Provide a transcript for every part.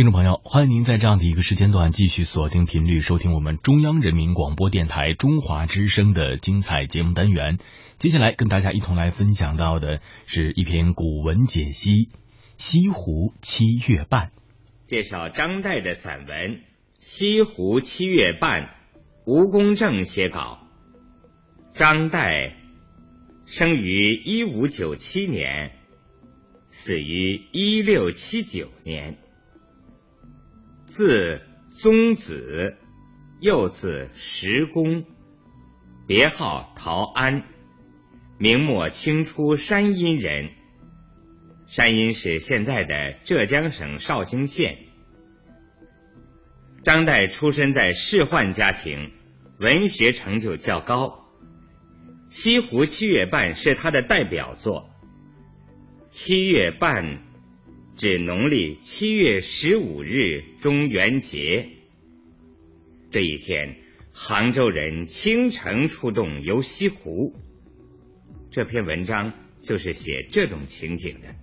听众朋友，欢迎您在这样的一个时间段继续锁定频率，收听我们中央人民广播电台中华之声的精彩节目单元。接下来跟大家一同来分享到的是一篇古文解析《西湖七月半》，介绍张岱的散文《西湖七月半》，吴公正写稿。张岱生于一五九七年，死于一六七九年。字宗子，又字石公，别号陶安，明末清初山阴人。山阴是现在的浙江省绍兴县。张岱出身在仕宦家庭，文学成就较高。《西湖七月半》是他的代表作。七月半。指农历七月十五日中元节这一天，杭州人倾城出动游西湖。这篇文章就是写这种情景的。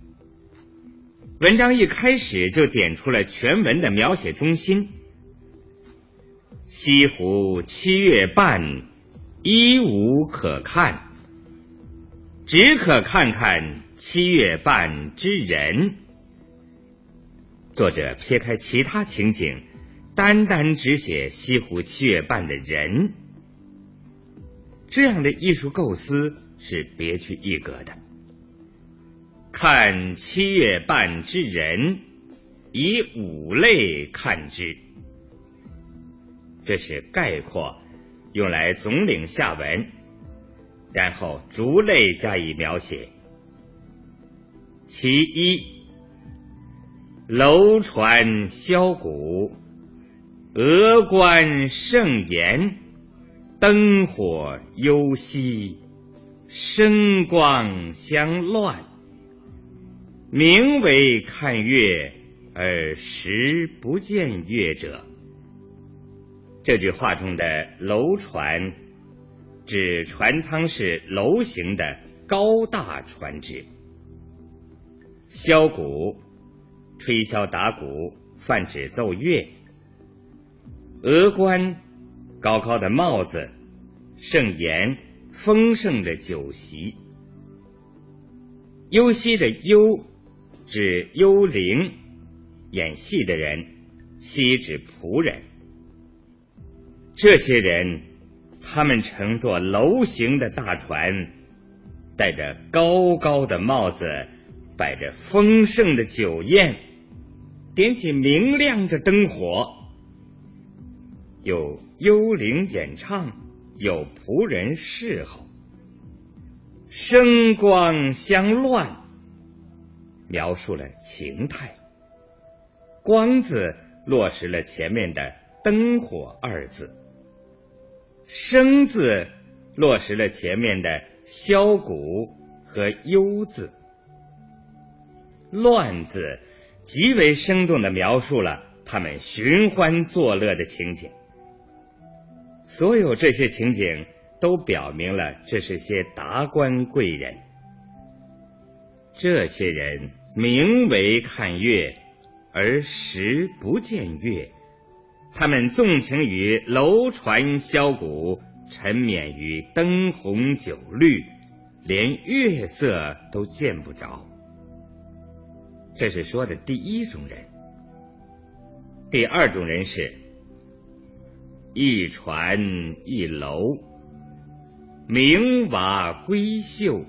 文章一开始就点出了全文的描写中心：西湖七月半，一无可看，只可看看七月半之人。作者撇开其他情景，单单只写西湖七月半的人，这样的艺术构思是别具一格的。看七月半之人，以五类看之，这是概括，用来总领下文，然后逐类加以描写。其一。楼船箫鼓，峨冠盛筵，灯火幽兮，声光相乱。名为看月，而实不见月者。这句话中的楼船，指船舱是楼形的高大船只。箫鼓。吹箫打鼓，泛指奏乐。峨冠，高高的帽子；盛筵，丰盛的酒席。幽兮的幽，指幽灵，演戏的人；兮指仆人。这些人，他们乘坐楼形的大船，戴着高高的帽子，摆着丰盛的酒宴。点起明亮的灯火，有幽灵演唱，有仆人侍候，声光相乱，描述了情态。光字落实了前面的灯火二字，声字落实了前面的箫鼓和幽字，乱字。极为生动的描述了他们寻欢作乐的情景。所有这些情景都表明了这是些达官贵人。这些人名为看月，而实不见月。他们纵情于楼船箫鼓，沉湎于灯红酒绿，连月色都见不着。这是说的第一种人，第二种人是：一船一楼，明瓦闺秀，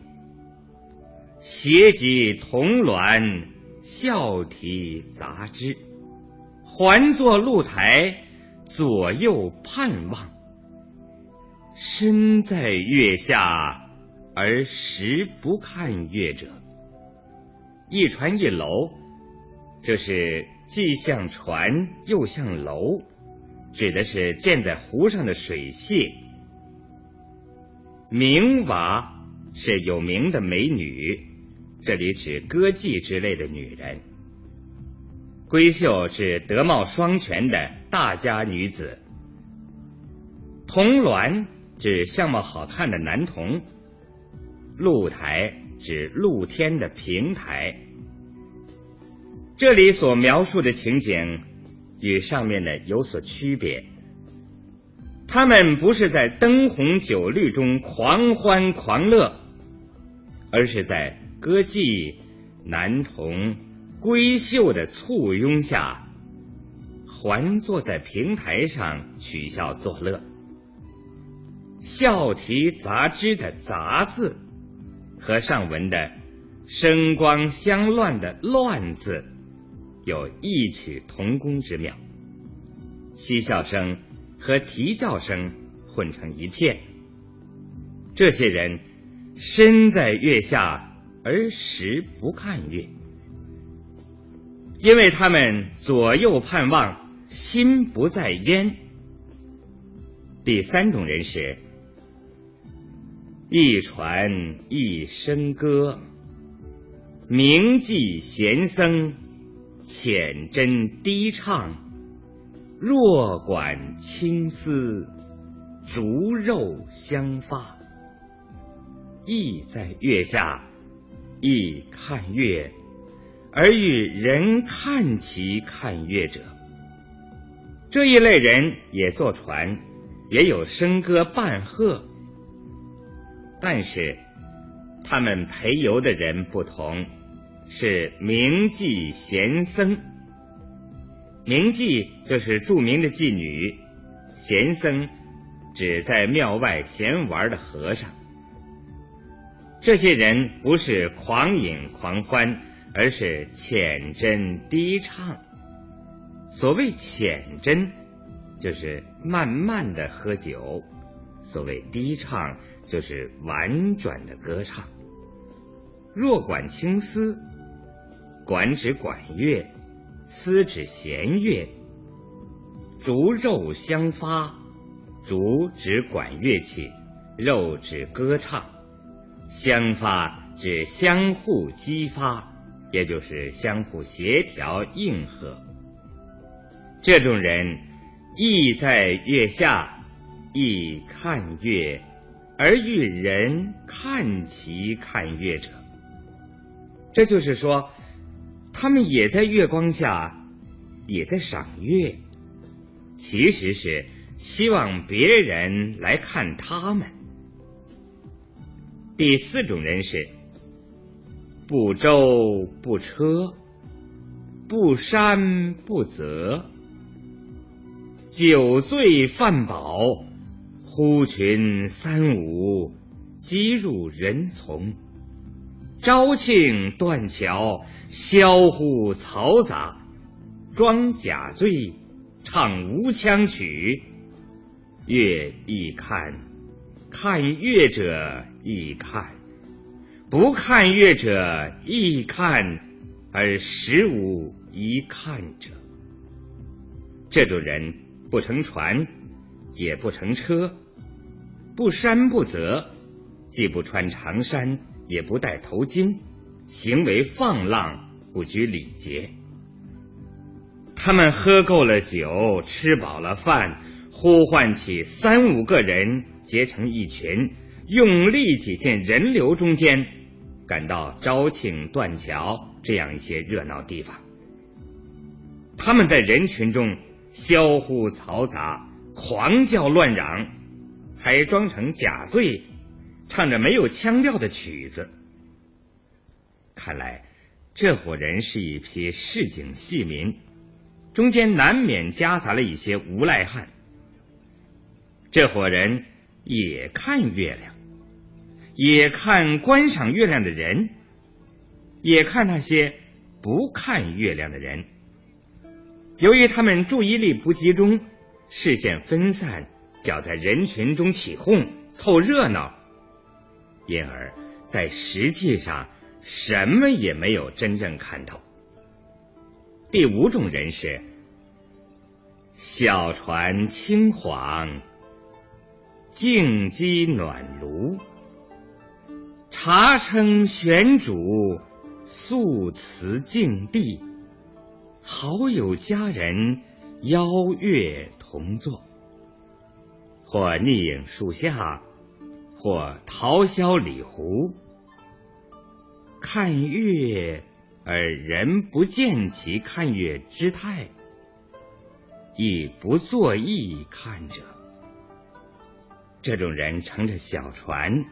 携及铜銮，笑啼杂枝，环坐露台，左右盼望，身在月下，而实不看月者。一船一楼，这是既像船又像楼，指的是建在湖上的水榭。名娃是有名的美女，这里指歌妓之类的女人。闺秀指德貌双全的大家女子。铜銮指相貌好看的男童。露台。指露天的平台，这里所描述的情景与上面的有所区别。他们不是在灯红酒绿中狂欢狂乐，而是在歌妓、男童、闺秀的簇拥下，环坐在平台上取笑作乐。笑题杂枝的“杂”字和上文的声光相乱的“乱”字有异曲同工之妙，嬉笑声。和啼叫声混成一片，这些人身在月下而时不看月，因为他们左右盼望，心不在焉。第三种人是：一传一声歌，名妓闲僧，浅斟低唱。若管青丝，竹肉相发。意在月下，亦看月，而与人看其看月者。这一类人也坐船，也有笙歌伴鹤，但是他们陪游的人不同，是名妓闲僧。名妓就是著名的妓女，闲僧指在庙外闲玩的和尚。这些人不是狂饮狂欢，而是浅斟低唱。所谓浅斟，就是慢慢的喝酒；所谓低唱，就是婉转的歌唱。若管青丝，管指管乐。丝指弦乐，竹肉相发，竹指管乐器，肉指歌唱，相发指相互激发，也就是相互协调应和。这种人意在月下，亦看月，而遇人看其看月者。这就是说。他们也在月光下，也在赏月，其实是希望别人来看他们。第四种人是不舟不车，不山不泽，酒醉饭饱，呼群三五，击入人丛。朝庆断桥，销户嘈杂，装假醉，唱无腔曲。月亦看，看月者亦看，不看月者亦看，而实无一看者。这种人不乘船，也不乘车，不衫不泽，既不穿长衫。也不戴头巾，行为放浪，不拘礼节。他们喝够了酒，吃饱了饭，呼唤起三五个人结成一群，用力挤进人流中间，赶到招庆断桥这样一些热闹地方。他们在人群中相互嘈杂，狂叫乱嚷，还装成假醉。唱着没有腔调的曲子，看来这伙人是一批市井戏民，中间难免夹杂了一些无赖汉。这伙人也看月亮，也看观赏月亮的人，也看那些不看月亮的人。由于他们注意力不集中，视线分散，要在人群中起哄凑热闹。因而，在实际上什么也没有真正看到。第五种人是小船轻晃，静鸡暖炉，茶称玄煮，素瓷净地，好友佳人邀月同坐，或逆影树下。或桃萧李湖，看月而人不见其看月之态，亦不作意看者。这种人乘着小船，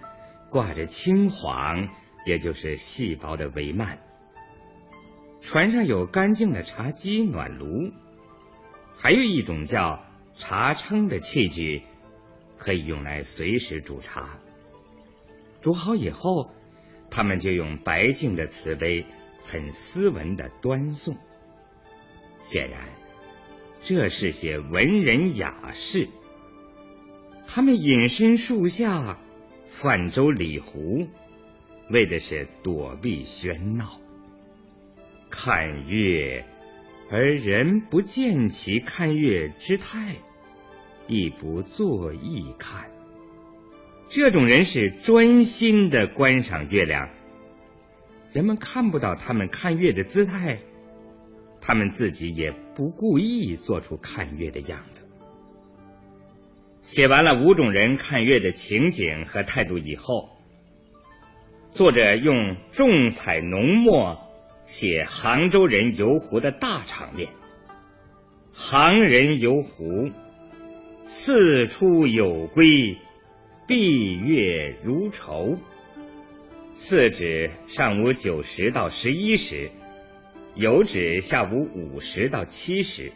挂着青黄，也就是细薄的帷幔。船上有干净的茶几、暖炉，还有一种叫茶称的器具，可以用来随时煮茶。煮好以后，他们就用白净的瓷杯，很斯文的端送。显然，这是些文人雅士。他们隐身树下，泛舟里湖，为的是躲避喧闹。看月，而人不见其看月之态，亦不作意看。这种人是专心的观赏月亮，人们看不到他们看月的姿态，他们自己也不故意做出看月的样子。写完了五种人看月的情景和态度以后，作者用重彩浓墨写杭州人游湖的大场面。杭人游湖，四出有归。闭月如愁，四指上午九时到十一时，有指下午五时到七时。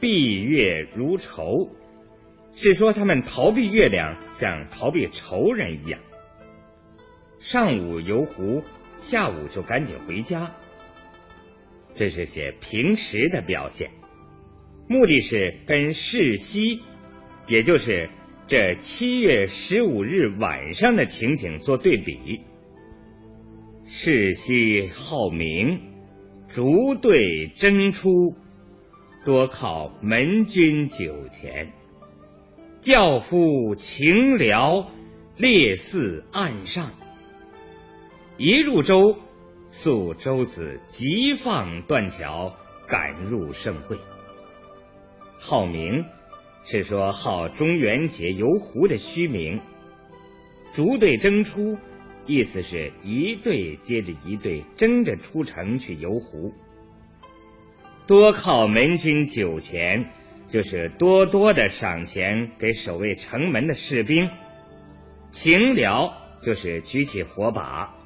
闭月如愁，是说他们逃避月亮，像逃避仇人一样。上午游湖，下午就赶紧回家。这是写平时的表现，目的是跟世夕，也就是。这七月十五日晚上的情景做对比：世夕好明，逐队争出，多靠门军酒前。轿夫情辽，列似岸上。一入舟，宿舟子急放断桥，赶入盛会。好明。是说号中元节游湖的虚名，逐队争出，意思是一队接着一队争着出城去游湖。多靠门军酒钱，就是多多的赏钱给守卫城门的士兵。情辽就是举起火把，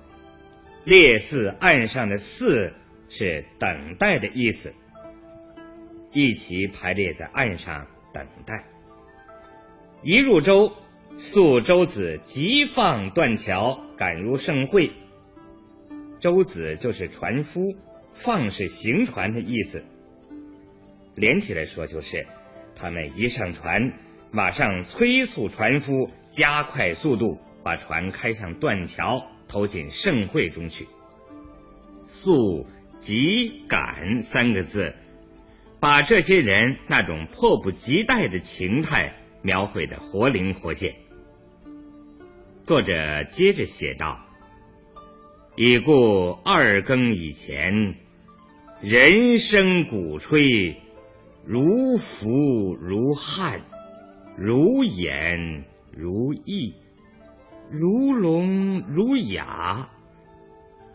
列似岸上的四是等待的意思，一齐排列在岸上。等待，一入舟，宿舟子急放断桥，赶入盛会。舟子就是船夫，放是行船的意思。连起来说，就是他们一上船，马上催促船夫加快速度，把船开上断桥，投进盛会中去。速、急、赶三个字。把这些人那种迫不及待的情态描绘的活灵活现。作者接着写道：“已故二更以前，人声鼓吹，如浮如汉，如演如意，如聋如哑，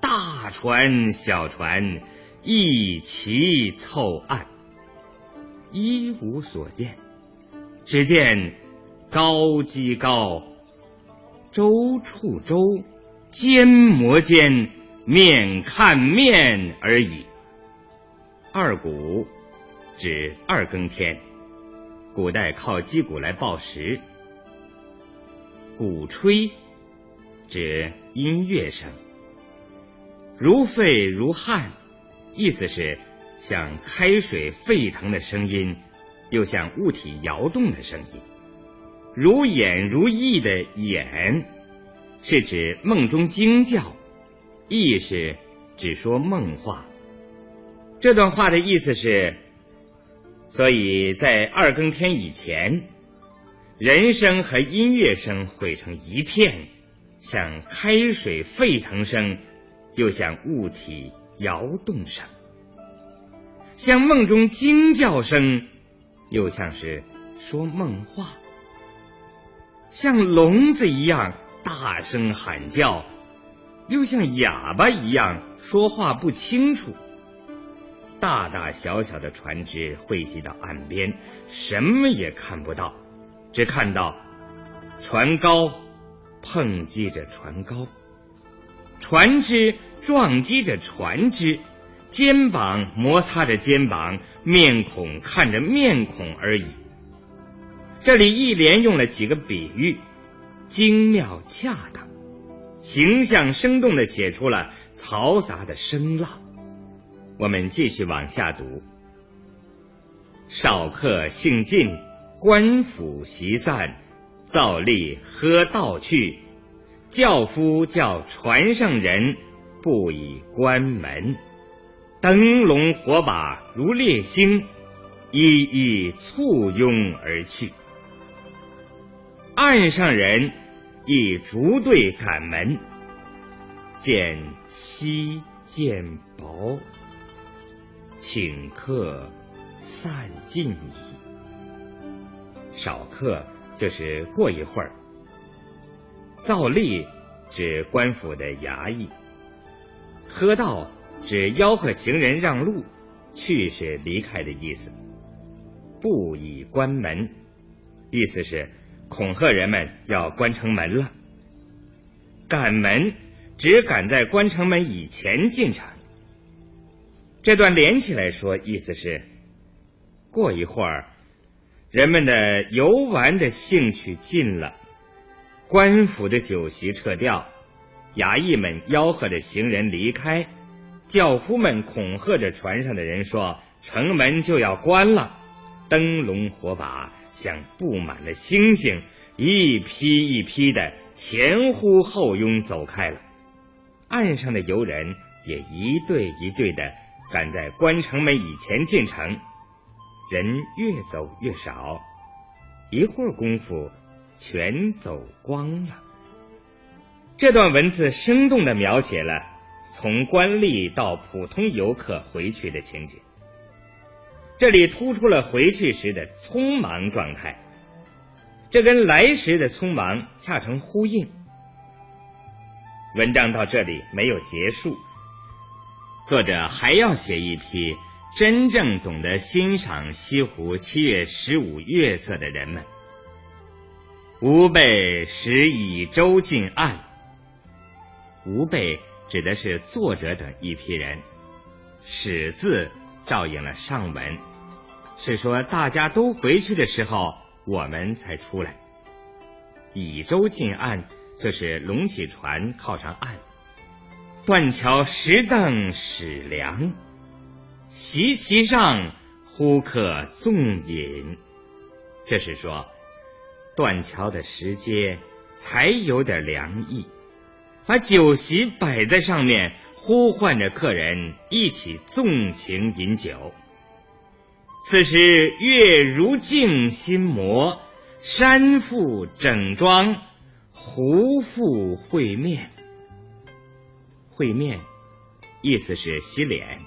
大船小船一齐凑岸。”一无所见，只见高机高，舟处舟，肩磨肩，面看面而已。二鼓指二更天，古代靠击鼓来报时。鼓吹指音乐声，如沸如汗，意思是。像开水沸腾的声音，又像物体摇动的声音。如眼如意的眼，是指梦中惊叫；意是只说梦话。这段话的意思是：所以在二更天以前，人声和音乐声汇成一片，像开水沸腾声，又像物体摇动声。像梦中惊叫声，又像是说梦话；像聋子一样大声喊叫，又像哑巴一样说话不清楚。大大小小的船只汇集到岸边，什么也看不到，只看到船高碰击着船高，船只撞击着船只，肩膀摩擦着肩膀，面孔看着面孔而已。这里一连用了几个比喻，精妙恰当，形象生动的写出了嘈杂的声浪。我们继续往下读。少客兴尽，官府席散，造吏喝道去。轿夫叫船上人不以关门，灯笼火把如烈星，一一簇拥而去。岸上人亦逐队赶门，见稀见薄。请客散尽矣。少客就是过一会儿。造吏指官府的衙役。喝道指吆喝行人让路，去是离开的意思。不以关门，意思是恐吓人们要关城门了。赶门只赶在关城门以前进城。这段连起来说，意思是：过一会儿，人们的游玩的兴趣尽了，官府的酒席撤掉，衙役们吆喝着行人离开，轿夫们恐吓着船上的人说城门就要关了，灯笼火把像布满了星星，一批一批的前呼后拥走开了，岸上的游人也一对一对的。赶在关城门以前进城，人越走越少，一会儿功夫全走光了。这段文字生动的描写了从官吏到普通游客回去的情景，这里突出了回去时的匆忙状态，这跟来时的匆忙恰成呼应。文章到这里没有结束。作者还要写一批真正懂得欣赏西湖七月十五月色的人们。吾辈使以舟近岸。吾辈指的是作者等一批人。始字照应了上文，是说大家都回去的时候，我们才出来。以舟近岸，就是拢起船靠上岸。断桥石凳始凉，席其上，呼客纵饮。这是说，断桥的石阶才有点凉意，把酒席摆在上面，呼唤着客人一起纵情饮酒。此时月如镜心磨，山复整装，湖复会面。会面，意思是洗脸。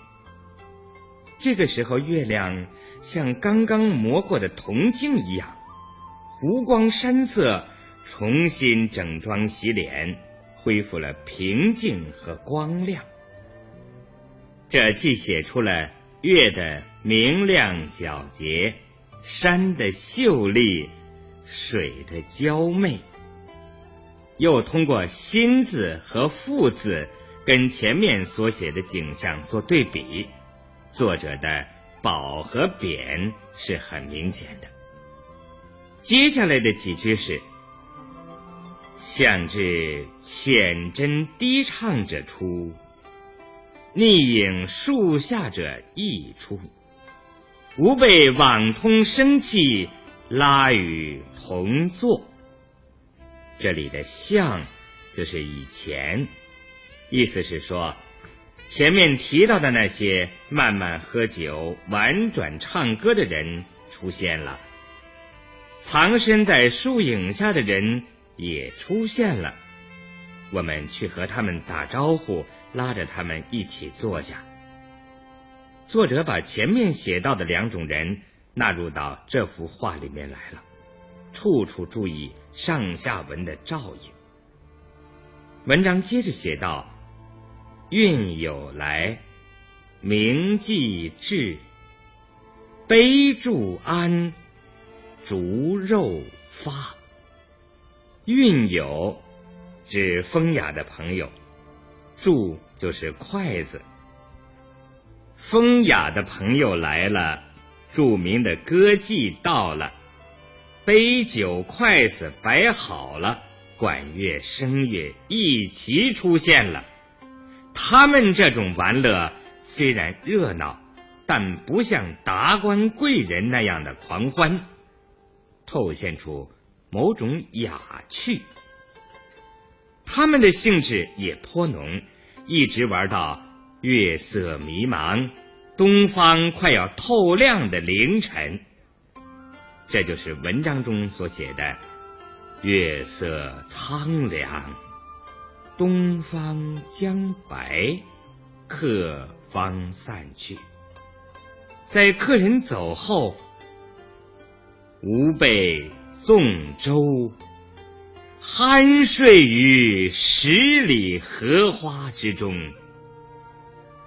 这个时候，月亮像刚刚磨过的铜镜一样，湖光山色，重新整装洗脸，恢复了平静和光亮。这既写出了月的明亮皎洁，山的秀丽，水的娇媚，又通过心字和复字。跟前面所写的景象做对比，作者的褒和贬是很明显的。接下来的几句是：“向至浅斟低唱者出，逆影树下者亦出。吾辈网通生气，拉与同坐。”这里的“向”就是以前。意思是说，前面提到的那些慢慢喝酒、婉转唱歌的人出现了，藏身在树影下的人也出现了。我们去和他们打招呼，拉着他们一起坐下。作者把前面写到的两种人纳入到这幅画里面来了，处处注意上下文的照应。文章接着写道。运有来，名既至，杯注安，竹肉发。韵友指风雅的朋友，箸就是筷子。风雅的朋友来了，著名的歌妓到了，杯酒筷子摆好了，管乐声乐一齐出现了。他们这种玩乐虽然热闹，但不像达官贵人那样的狂欢，透现出某种雅趣。他们的兴致也颇浓，一直玩到。月色迷茫，东方快要透亮的凌晨，这就是文章中所写的“月色苍凉，东方将白，客方散去”。在客人走后，吾辈纵舟，酣睡于十里荷花之中。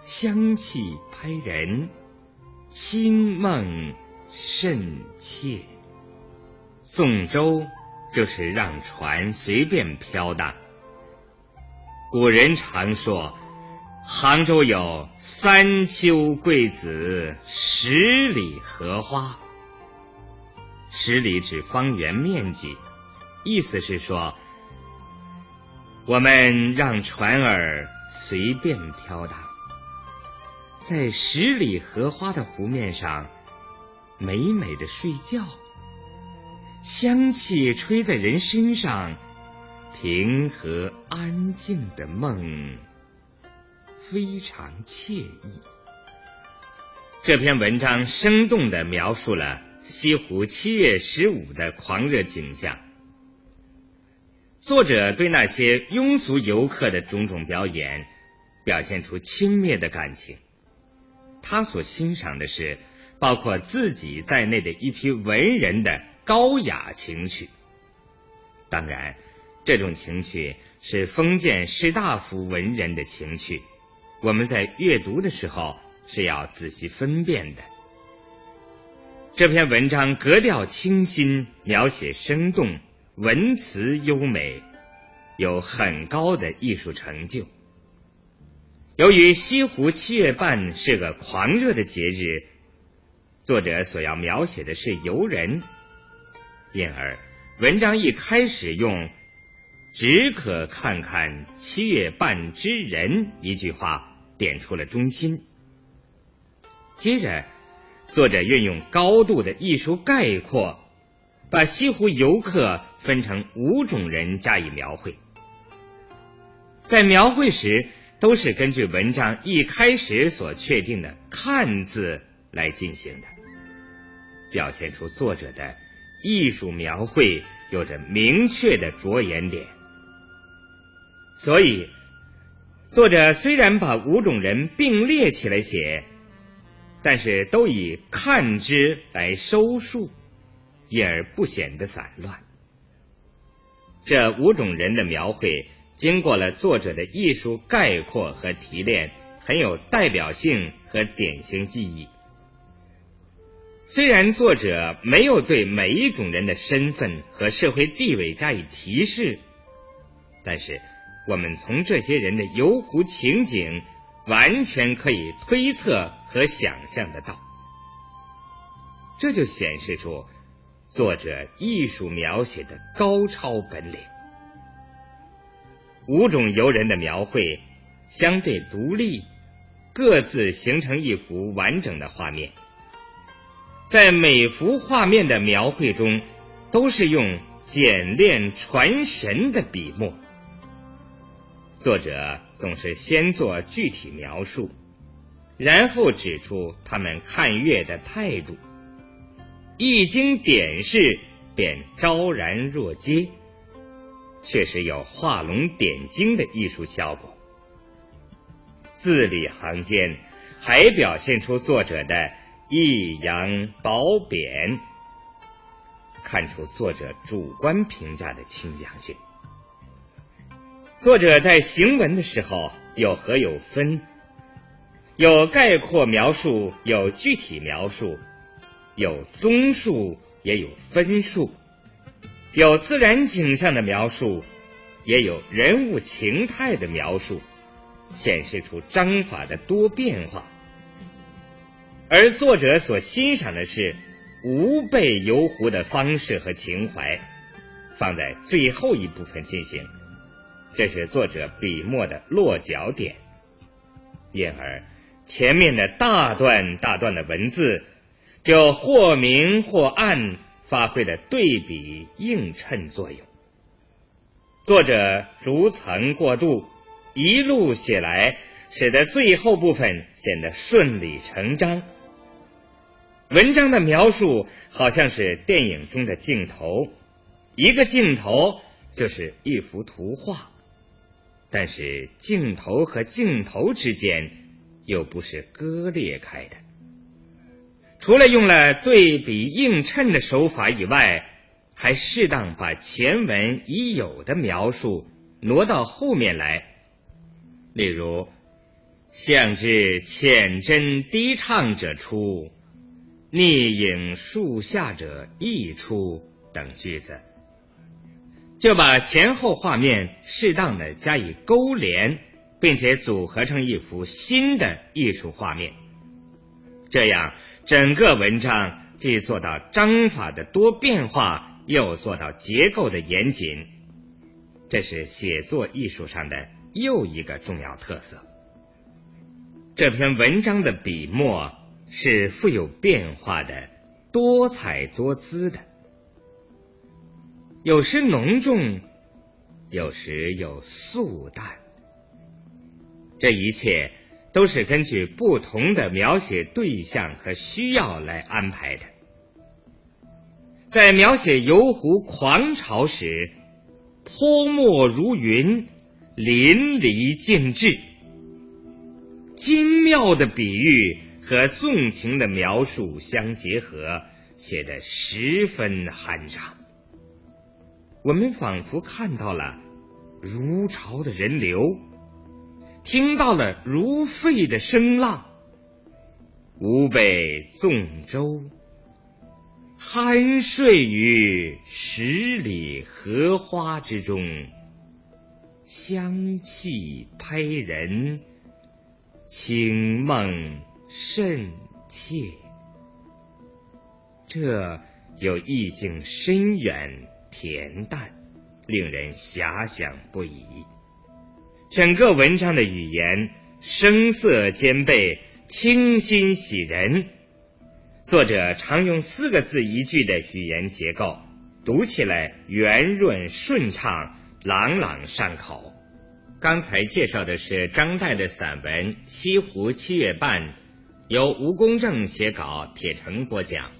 香气拍人，清梦甚切。宋舟就是让船随便飘荡。古人常说，杭州有三秋桂子，十里荷花。十里指方圆面积，意思是说，我们让船儿随便飘荡。在十里荷花的湖面上，美美的睡觉，香气吹在人身上，平和安静的梦，非常惬意。这篇文章生动的描述了西湖七月十五的狂热景象。作者对那些庸俗游客的种种表演，表现出轻蔑的感情。他所欣赏的是包括自己在内的一批文人的高雅情趣。当然，这种情趣是封建士大夫文人的情趣，我们在阅读的时候是要仔细分辨的。这篇文章格调清新，描写生动，文辞优美，有很高的艺术成就。由于西湖七月半是个狂热的节日，作者所要描写的是游人，因而文章一开始用“只可看看七月半之人”一句话点出了中心。接着，作者运用高度的艺术概括，把西湖游客分成五种人加以描绘，在描绘时。都是根据文章一开始所确定的“看”字来进行的，表现出作者的艺术描绘有着明确的着眼点。所以，作者虽然把五种人并列起来写，但是都以“看之”来收束，因而不显得散乱。这五种人的描绘。经过了作者的艺术概括和提炼，很有代表性和典型意义。虽然作者没有对每一种人的身份和社会地位加以提示，但是我们从这些人的游湖情景，完全可以推测和想象得到。这就显示出作者艺术描写的高超本领。五种游人的描绘相对独立，各自形成一幅完整的画面。在每幅画面的描绘中，都是用简练传神的笔墨。作者总是先做具体描述，然后指出他们看月的态度，一经点示，便昭然若揭。确实有画龙点睛的艺术效果，字里行间还表现出作者的抑扬褒贬，看出作者主观评价的倾向性。作者在行文的时候有合有分，有概括描述，有具体描述，有综述，也有分述，有自然景象的描述，也有人物情态的描述，显示出章法的多变化。而作者所欣赏的是无备游湖的方式和情怀，放在最后一部分进行。这是作者笔墨的落脚点，因而前面的大段大段的文字就或明或暗，发挥了对比映衬作用。作者逐层过渡，一路写来，使得最后部分显得顺理成章。文章的描述好像是电影中的镜头，一个镜头就是一幅图画。但是镜头和镜头之间又不是割裂开的，除了用了对比映衬的手法以外，还适当把前文已有的描述挪到后面来，例如“向知浅斟低唱者出，逆影树下者亦出”等句子。就把前后画面适当的加以勾连，并且组合成一幅新的艺术画面。这样，整个文章既做到章法的多变化，又做到结构的严谨。这是写作艺术上的又一个重要特色。这篇文章的笔墨是富有变化的，多彩多姿的。有时浓重，有时又素淡，这一切都是根据不同的描写对象和需要来安排的。在描写游湖狂潮时，泼墨如云，淋漓尽致，精妙的比喻和纵情的描述相结合，写得十分酣畅。我们仿佛看到了如潮的人流，听到了如沸的声浪，吾辈纵舟，酣睡于十里荷花之中，香气拍人，清梦甚切。这有意境深远。恬淡，令人遐想不已。整个文章的语言声色兼备，清新喜人。作者常用四个字一句的语言结构，读起来圆润顺畅，朗朗上口。刚才介绍的是张岱的散文《西湖七月半》，由吴公正写稿，铁成播讲。